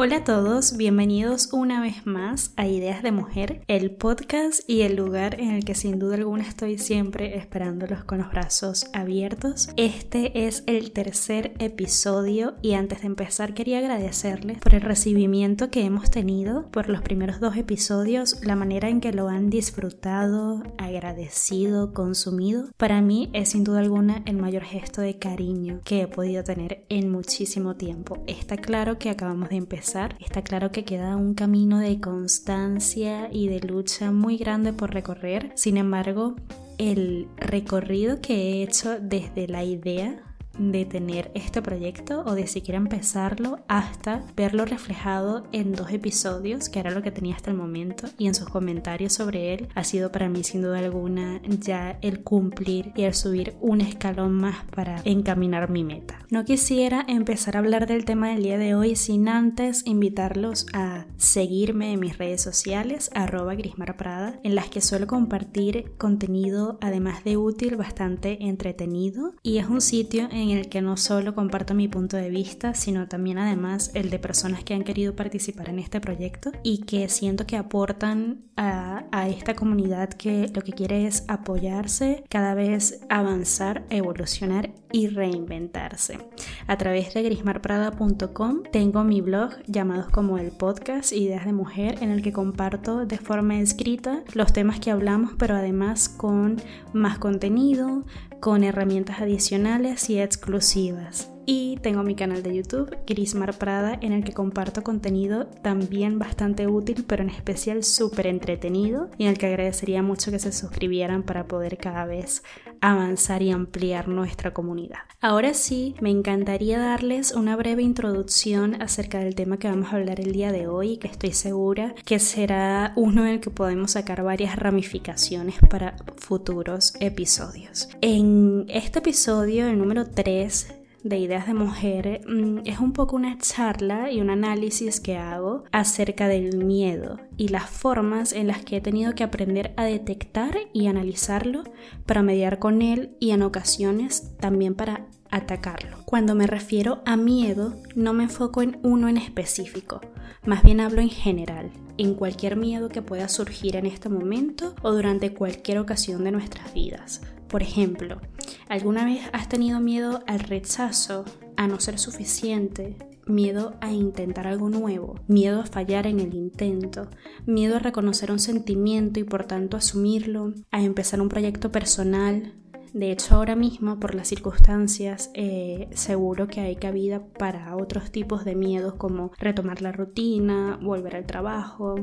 Hola a todos, bienvenidos una vez más a Ideas de Mujer, el podcast y el lugar en el que sin duda alguna estoy siempre esperándolos con los brazos abiertos. Este es el tercer episodio y antes de empezar quería agradecerles por el recibimiento que hemos tenido por los primeros dos episodios, la manera en que lo han disfrutado, agradecido, consumido. Para mí es sin duda alguna el mayor gesto de cariño que he podido tener en muchísimo tiempo. Está claro que acabamos de empezar está claro que queda un camino de constancia y de lucha muy grande por recorrer. Sin embargo, el recorrido que he hecho desde la idea de tener este proyecto o de siquiera empezarlo hasta verlo reflejado en dos episodios, que era lo que tenía hasta el momento, y en sus comentarios sobre él, ha sido para mí sin duda alguna ya el cumplir y el subir un escalón más para encaminar mi meta. No quisiera empezar a hablar del tema del día de hoy sin antes invitarlos a seguirme en mis redes sociales, arroba grismarprada, en las que suelo compartir contenido además de útil, bastante entretenido, y es un sitio en en el que no solo comparto mi punto de vista, sino también además el de personas que han querido participar en este proyecto y que siento que aportan a, a esta comunidad que lo que quiere es apoyarse, cada vez avanzar, evolucionar y reinventarse. A través de grismarprada.com tengo mi blog llamado como el podcast Ideas de Mujer en el que comparto de forma escrita los temas que hablamos pero además con más contenido, con herramientas adicionales y exclusivas. Y tengo mi canal de YouTube, Grismar Prada, en el que comparto contenido también bastante útil, pero en especial súper entretenido, y en el que agradecería mucho que se suscribieran para poder cada vez avanzar y ampliar nuestra comunidad. Ahora sí, me encantaría darles una breve introducción acerca del tema que vamos a hablar el día de hoy, que estoy segura que será uno en el que podemos sacar varias ramificaciones para futuros episodios. En este episodio, el número 3, de Ideas de Mujer mm, es un poco una charla y un análisis que hago acerca del miedo y las formas en las que he tenido que aprender a detectar y analizarlo para mediar con él y en ocasiones también para atacarlo. Cuando me refiero a miedo, no me enfoco en uno en específico, más bien hablo en general, en cualquier miedo que pueda surgir en este momento o durante cualquier ocasión de nuestras vidas. Por ejemplo, ¿alguna vez has tenido miedo al rechazo, a no ser suficiente, miedo a intentar algo nuevo, miedo a fallar en el intento, miedo a reconocer un sentimiento y por tanto asumirlo, a empezar un proyecto personal, de hecho, ahora mismo, por las circunstancias, eh, seguro que hay cabida para otros tipos de miedos como retomar la rutina, volver al trabajo,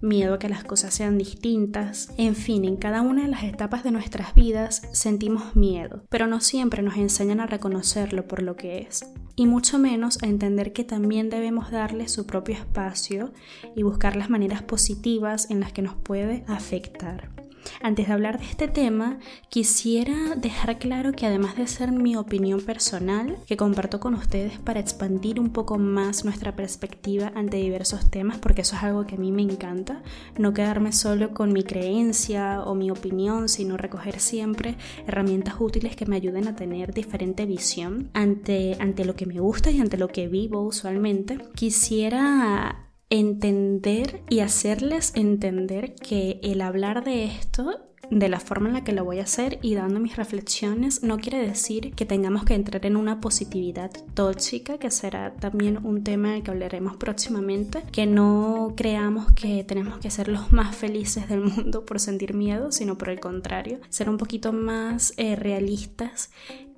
miedo a que las cosas sean distintas. En fin, en cada una de las etapas de nuestras vidas sentimos miedo, pero no siempre nos enseñan a reconocerlo por lo que es y mucho menos a entender que también debemos darle su propio espacio y buscar las maneras positivas en las que nos puede afectar. Antes de hablar de este tema, quisiera dejar claro que además de ser mi opinión personal, que comparto con ustedes para expandir un poco más nuestra perspectiva ante diversos temas, porque eso es algo que a mí me encanta, no quedarme solo con mi creencia o mi opinión, sino recoger siempre herramientas útiles que me ayuden a tener diferente visión ante, ante lo que me gusta y ante lo que vivo usualmente. Quisiera entender y hacerles entender que el hablar de esto de la forma en la que lo voy a hacer y dando mis reflexiones no quiere decir que tengamos que entrar en una positividad tóxica, que será también un tema del que hablaremos próximamente, que no creamos que tenemos que ser los más felices del mundo por sentir miedo, sino por el contrario, ser un poquito más eh, realistas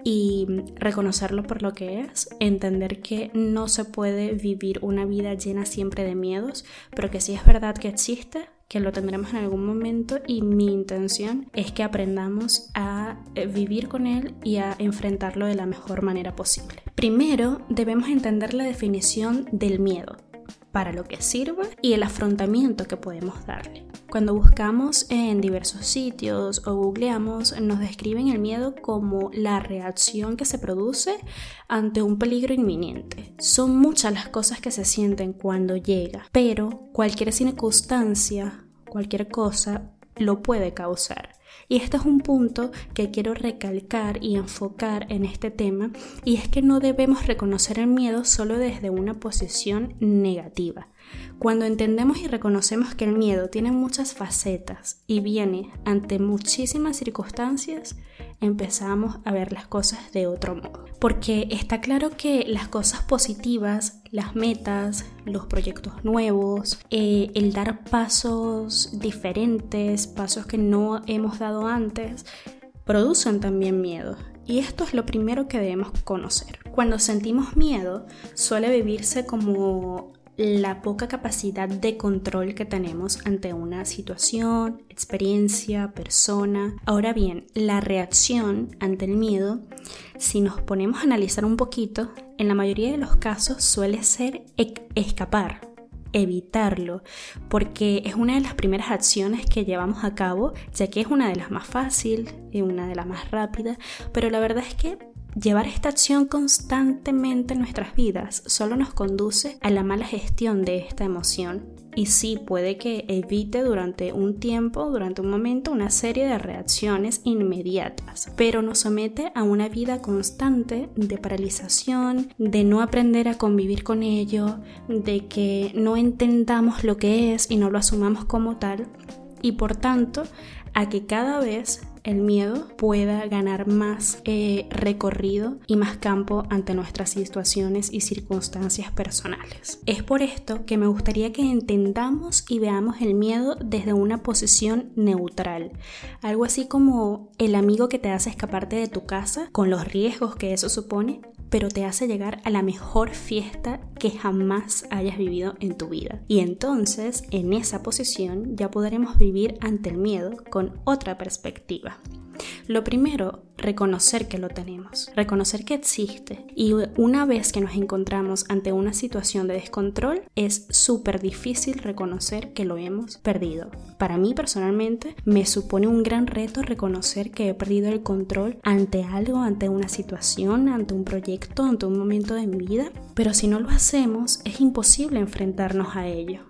y reconocerlo por lo que es, entender que no se puede vivir una vida llena siempre de miedos, pero que sí es verdad que existe, que lo tendremos en algún momento y mi intención es que aprendamos a eh, vivir con él y a enfrentarlo de la mejor manera posible. Primero debemos entender la definición del miedo para lo que sirve y el afrontamiento que podemos darle. Cuando buscamos en diversos sitios o googleamos, nos describen el miedo como la reacción que se produce ante un peligro inminente. Son muchas las cosas que se sienten cuando llega, pero cualquier circunstancia, cualquier cosa lo puede causar. Y este es un punto que quiero recalcar y enfocar en este tema, y es que no debemos reconocer el miedo solo desde una posición negativa. Cuando entendemos y reconocemos que el miedo tiene muchas facetas y viene ante muchísimas circunstancias, empezamos a ver las cosas de otro modo. Porque está claro que las cosas positivas, las metas, los proyectos nuevos, eh, el dar pasos diferentes, pasos que no hemos dado antes, producen también miedo. Y esto es lo primero que debemos conocer. Cuando sentimos miedo, suele vivirse como la poca capacidad de control que tenemos ante una situación, experiencia, persona. Ahora bien, la reacción ante el miedo, si nos ponemos a analizar un poquito, en la mayoría de los casos suele ser escapar, evitarlo, porque es una de las primeras acciones que llevamos a cabo, ya que es una de las más fáciles y una de las más rápidas, pero la verdad es que Llevar esta acción constantemente en nuestras vidas solo nos conduce a la mala gestión de esta emoción. Y sí puede que evite durante un tiempo, durante un momento, una serie de reacciones inmediatas, pero nos somete a una vida constante de paralización, de no aprender a convivir con ello, de que no entendamos lo que es y no lo asumamos como tal y por tanto a que cada vez el miedo pueda ganar más eh, recorrido y más campo ante nuestras situaciones y circunstancias personales. Es por esto que me gustaría que entendamos y veamos el miedo desde una posición neutral, algo así como el amigo que te hace escaparte de tu casa con los riesgos que eso supone, pero te hace llegar a la mejor fiesta que jamás hayas vivido en tu vida. Y entonces, en esa posición, ya podremos vivir ante el miedo con otra perspectiva. Lo primero, reconocer que lo tenemos, reconocer que existe. Y una vez que nos encontramos ante una situación de descontrol, es súper difícil reconocer que lo hemos perdido. Para mí personalmente me supone un gran reto reconocer que he perdido el control ante algo, ante una situación, ante un proyecto, ante un momento de mi vida. Pero si no lo hacemos, es imposible enfrentarnos a ello.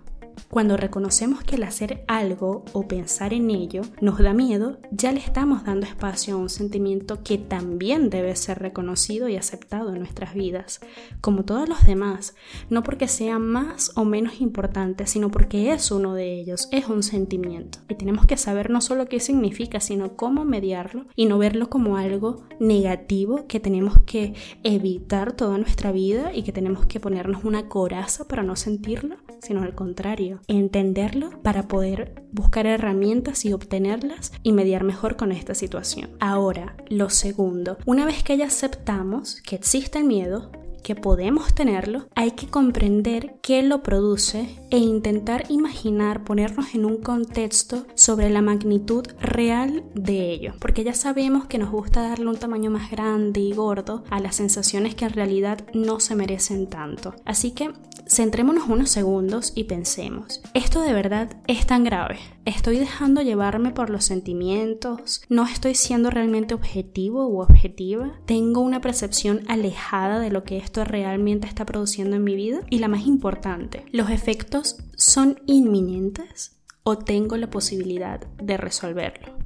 Cuando reconocemos que el hacer algo o pensar en ello nos da miedo, ya le estamos dando espacio a un sentimiento que también debe ser reconocido y aceptado en nuestras vidas, como todos los demás, no porque sea más o menos importante, sino porque es uno de ellos, es un sentimiento. Y tenemos que saber no solo qué significa, sino cómo mediarlo y no verlo como algo negativo que tenemos que evitar toda nuestra vida y que tenemos que ponernos una coraza para no sentirlo, sino al contrario entenderlo para poder buscar herramientas y obtenerlas y mediar mejor con esta situación. Ahora, lo segundo, una vez que ya aceptamos que existe el miedo, que podemos tenerlo, hay que comprender qué lo produce e intentar imaginar, ponernos en un contexto sobre la magnitud real de ello, porque ya sabemos que nos gusta darle un tamaño más grande y gordo a las sensaciones que en realidad no se merecen tanto. Así que centrémonos unos segundos y pensemos, ¿esto de verdad es tan grave? ¿Estoy dejando llevarme por los sentimientos? ¿No estoy siendo realmente objetivo u objetiva? ¿Tengo una percepción alejada de lo que esto realmente está produciendo en mi vida? Y la más importante, ¿los efectos son inminentes o tengo la posibilidad de resolverlo?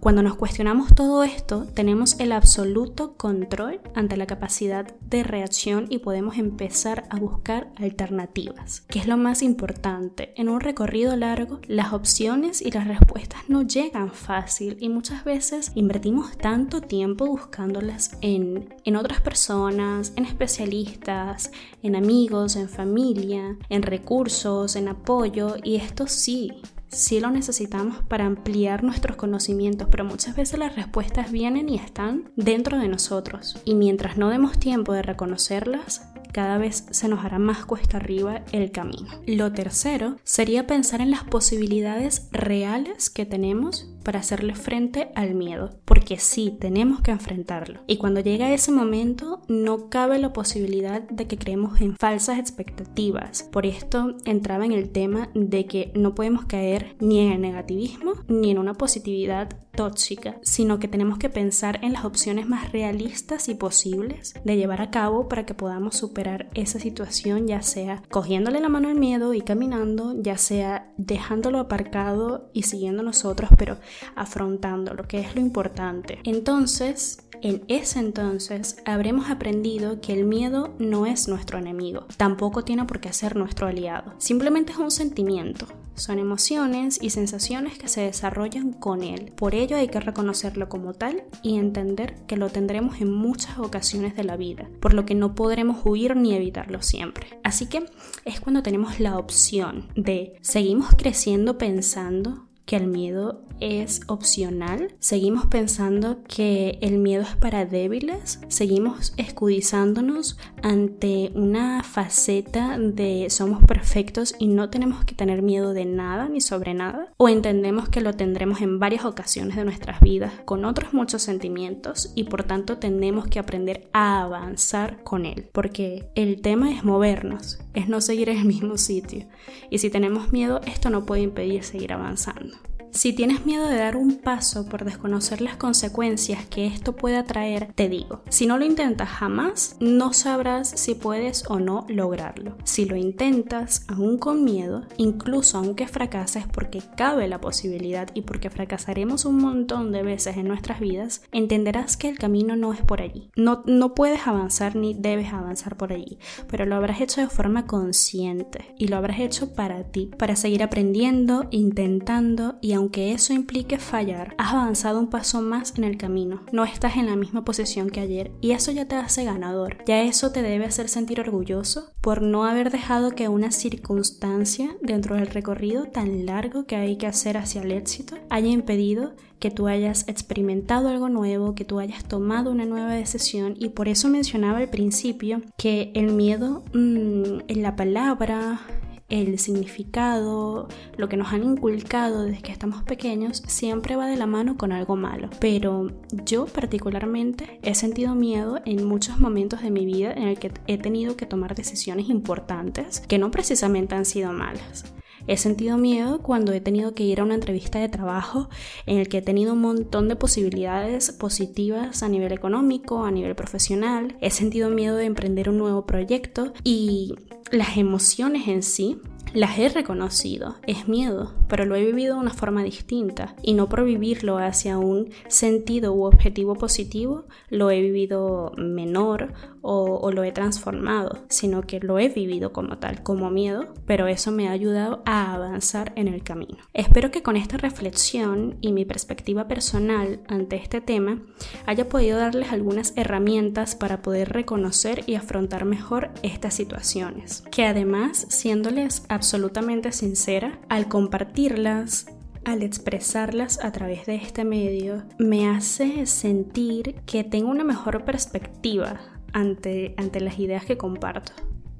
Cuando nos cuestionamos todo esto, tenemos el absoluto control ante la capacidad de reacción y podemos empezar a buscar alternativas, que es lo más importante. En un recorrido largo, las opciones y las respuestas no llegan fácil y muchas veces invertimos tanto tiempo buscándolas en, en otras personas, en especialistas, en amigos, en familia, en recursos, en apoyo y esto sí sí lo necesitamos para ampliar nuestros conocimientos, pero muchas veces las respuestas vienen y están dentro de nosotros. Y mientras no demos tiempo de reconocerlas, cada vez se nos hará más cuesta arriba el camino. Lo tercero sería pensar en las posibilidades reales que tenemos para hacerle frente al miedo, porque sí, tenemos que enfrentarlo. Y cuando llega ese momento, no cabe la posibilidad de que creemos en falsas expectativas. Por esto entraba en el tema de que no podemos caer ni en el negativismo ni en una positividad tóxica, sino que tenemos que pensar en las opciones más realistas y posibles de llevar a cabo para que podamos superar esa situación, ya sea cogiéndole la mano al miedo y caminando, ya sea dejándolo aparcado y siguiendo nosotros, pero afrontando lo que es lo importante. Entonces, en ese entonces habremos aprendido que el miedo no es nuestro enemigo, tampoco tiene por qué ser nuestro aliado, simplemente es un sentimiento, son emociones y sensaciones que se desarrollan con él. Por ello hay que reconocerlo como tal y entender que lo tendremos en muchas ocasiones de la vida, por lo que no podremos huir ni evitarlo siempre. Así que es cuando tenemos la opción de seguimos creciendo pensando que el miedo es opcional, seguimos pensando que el miedo es para débiles, seguimos escudizándonos ante una faceta de somos perfectos y no tenemos que tener miedo de nada ni sobre nada, o entendemos que lo tendremos en varias ocasiones de nuestras vidas con otros muchos sentimientos y por tanto tenemos que aprender a avanzar con él, porque el tema es movernos, es no seguir en el mismo sitio, y si tenemos miedo esto no puede impedir seguir avanzando. Si tienes miedo de dar un paso por desconocer las consecuencias que esto pueda traer, te digo, si no lo intentas jamás, no sabrás si puedes o no lograrlo. Si lo intentas aún con miedo, incluso aunque fracases porque cabe la posibilidad y porque fracasaremos un montón de veces en nuestras vidas, entenderás que el camino no es por allí. No, no puedes avanzar ni debes avanzar por allí, pero lo habrás hecho de forma consciente y lo habrás hecho para ti, para seguir aprendiendo, intentando y aún aunque eso implique fallar, has avanzado un paso más en el camino. No estás en la misma posición que ayer y eso ya te hace ganador. Ya eso te debe hacer sentir orgulloso por no haber dejado que una circunstancia dentro del recorrido tan largo que hay que hacer hacia el éxito haya impedido que tú hayas experimentado algo nuevo, que tú hayas tomado una nueva decisión y por eso mencionaba al principio que el miedo mm, en la palabra, el significado, lo que nos han inculcado desde que estamos pequeños, siempre va de la mano con algo malo. Pero yo particularmente he sentido miedo en muchos momentos de mi vida en el que he tenido que tomar decisiones importantes que no precisamente han sido malas. He sentido miedo cuando he tenido que ir a una entrevista de trabajo en el que he tenido un montón de posibilidades positivas a nivel económico, a nivel profesional. He sentido miedo de emprender un nuevo proyecto y las emociones en sí las he reconocido, es miedo, pero lo he vivido de una forma distinta y no por vivirlo hacia un sentido u objetivo positivo, lo he vivido menor o, lo he transformado, sino que lo he vivido como tal, como miedo, pero eso me ha ayudado a avanzar en el camino. Espero que con esta reflexión y mi perspectiva personal ante este tema haya podido darles algunas herramientas para poder reconocer y afrontar mejor estas situaciones, que además, siéndoles absolutamente sincera, al compartirlas, al expresarlas a través de este medio, me hace sentir que tengo una mejor perspectiva ante, ante las ideas que comparto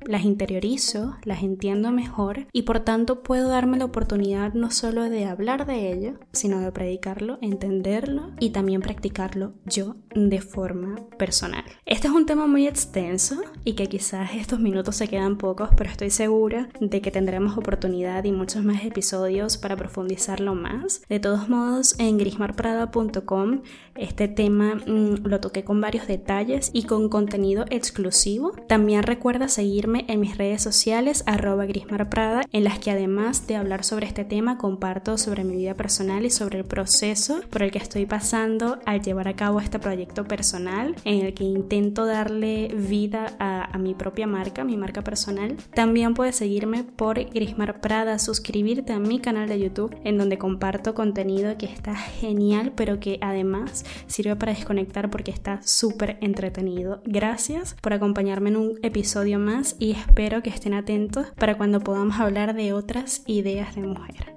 las interiorizo, las entiendo mejor y por tanto puedo darme la oportunidad no solo de hablar de ello, sino de predicarlo, entenderlo y también practicarlo yo de forma personal. Este es un tema muy extenso y que quizás estos minutos se quedan pocos, pero estoy segura de que tendremos oportunidad y muchos más episodios para profundizarlo más. De todos modos, en grismarprada.com este tema mm, lo toqué con varios detalles y con contenido exclusivo. También recuerda seguirme en mis redes sociales arroba grismarprada, en las que además de hablar sobre este tema comparto sobre mi vida personal y sobre el proceso por el que estoy pasando al llevar a cabo este proyecto personal en el que intento darle vida a, a mi propia marca, mi marca personal. También puedes seguirme por Grismar Prada, suscribirte a mi canal de YouTube en donde comparto contenido que está genial pero que además sirve para desconectar porque está súper entretenido. Gracias por acompañarme en un episodio más y espero que estén atentos para cuando podamos hablar de otras ideas de mujer.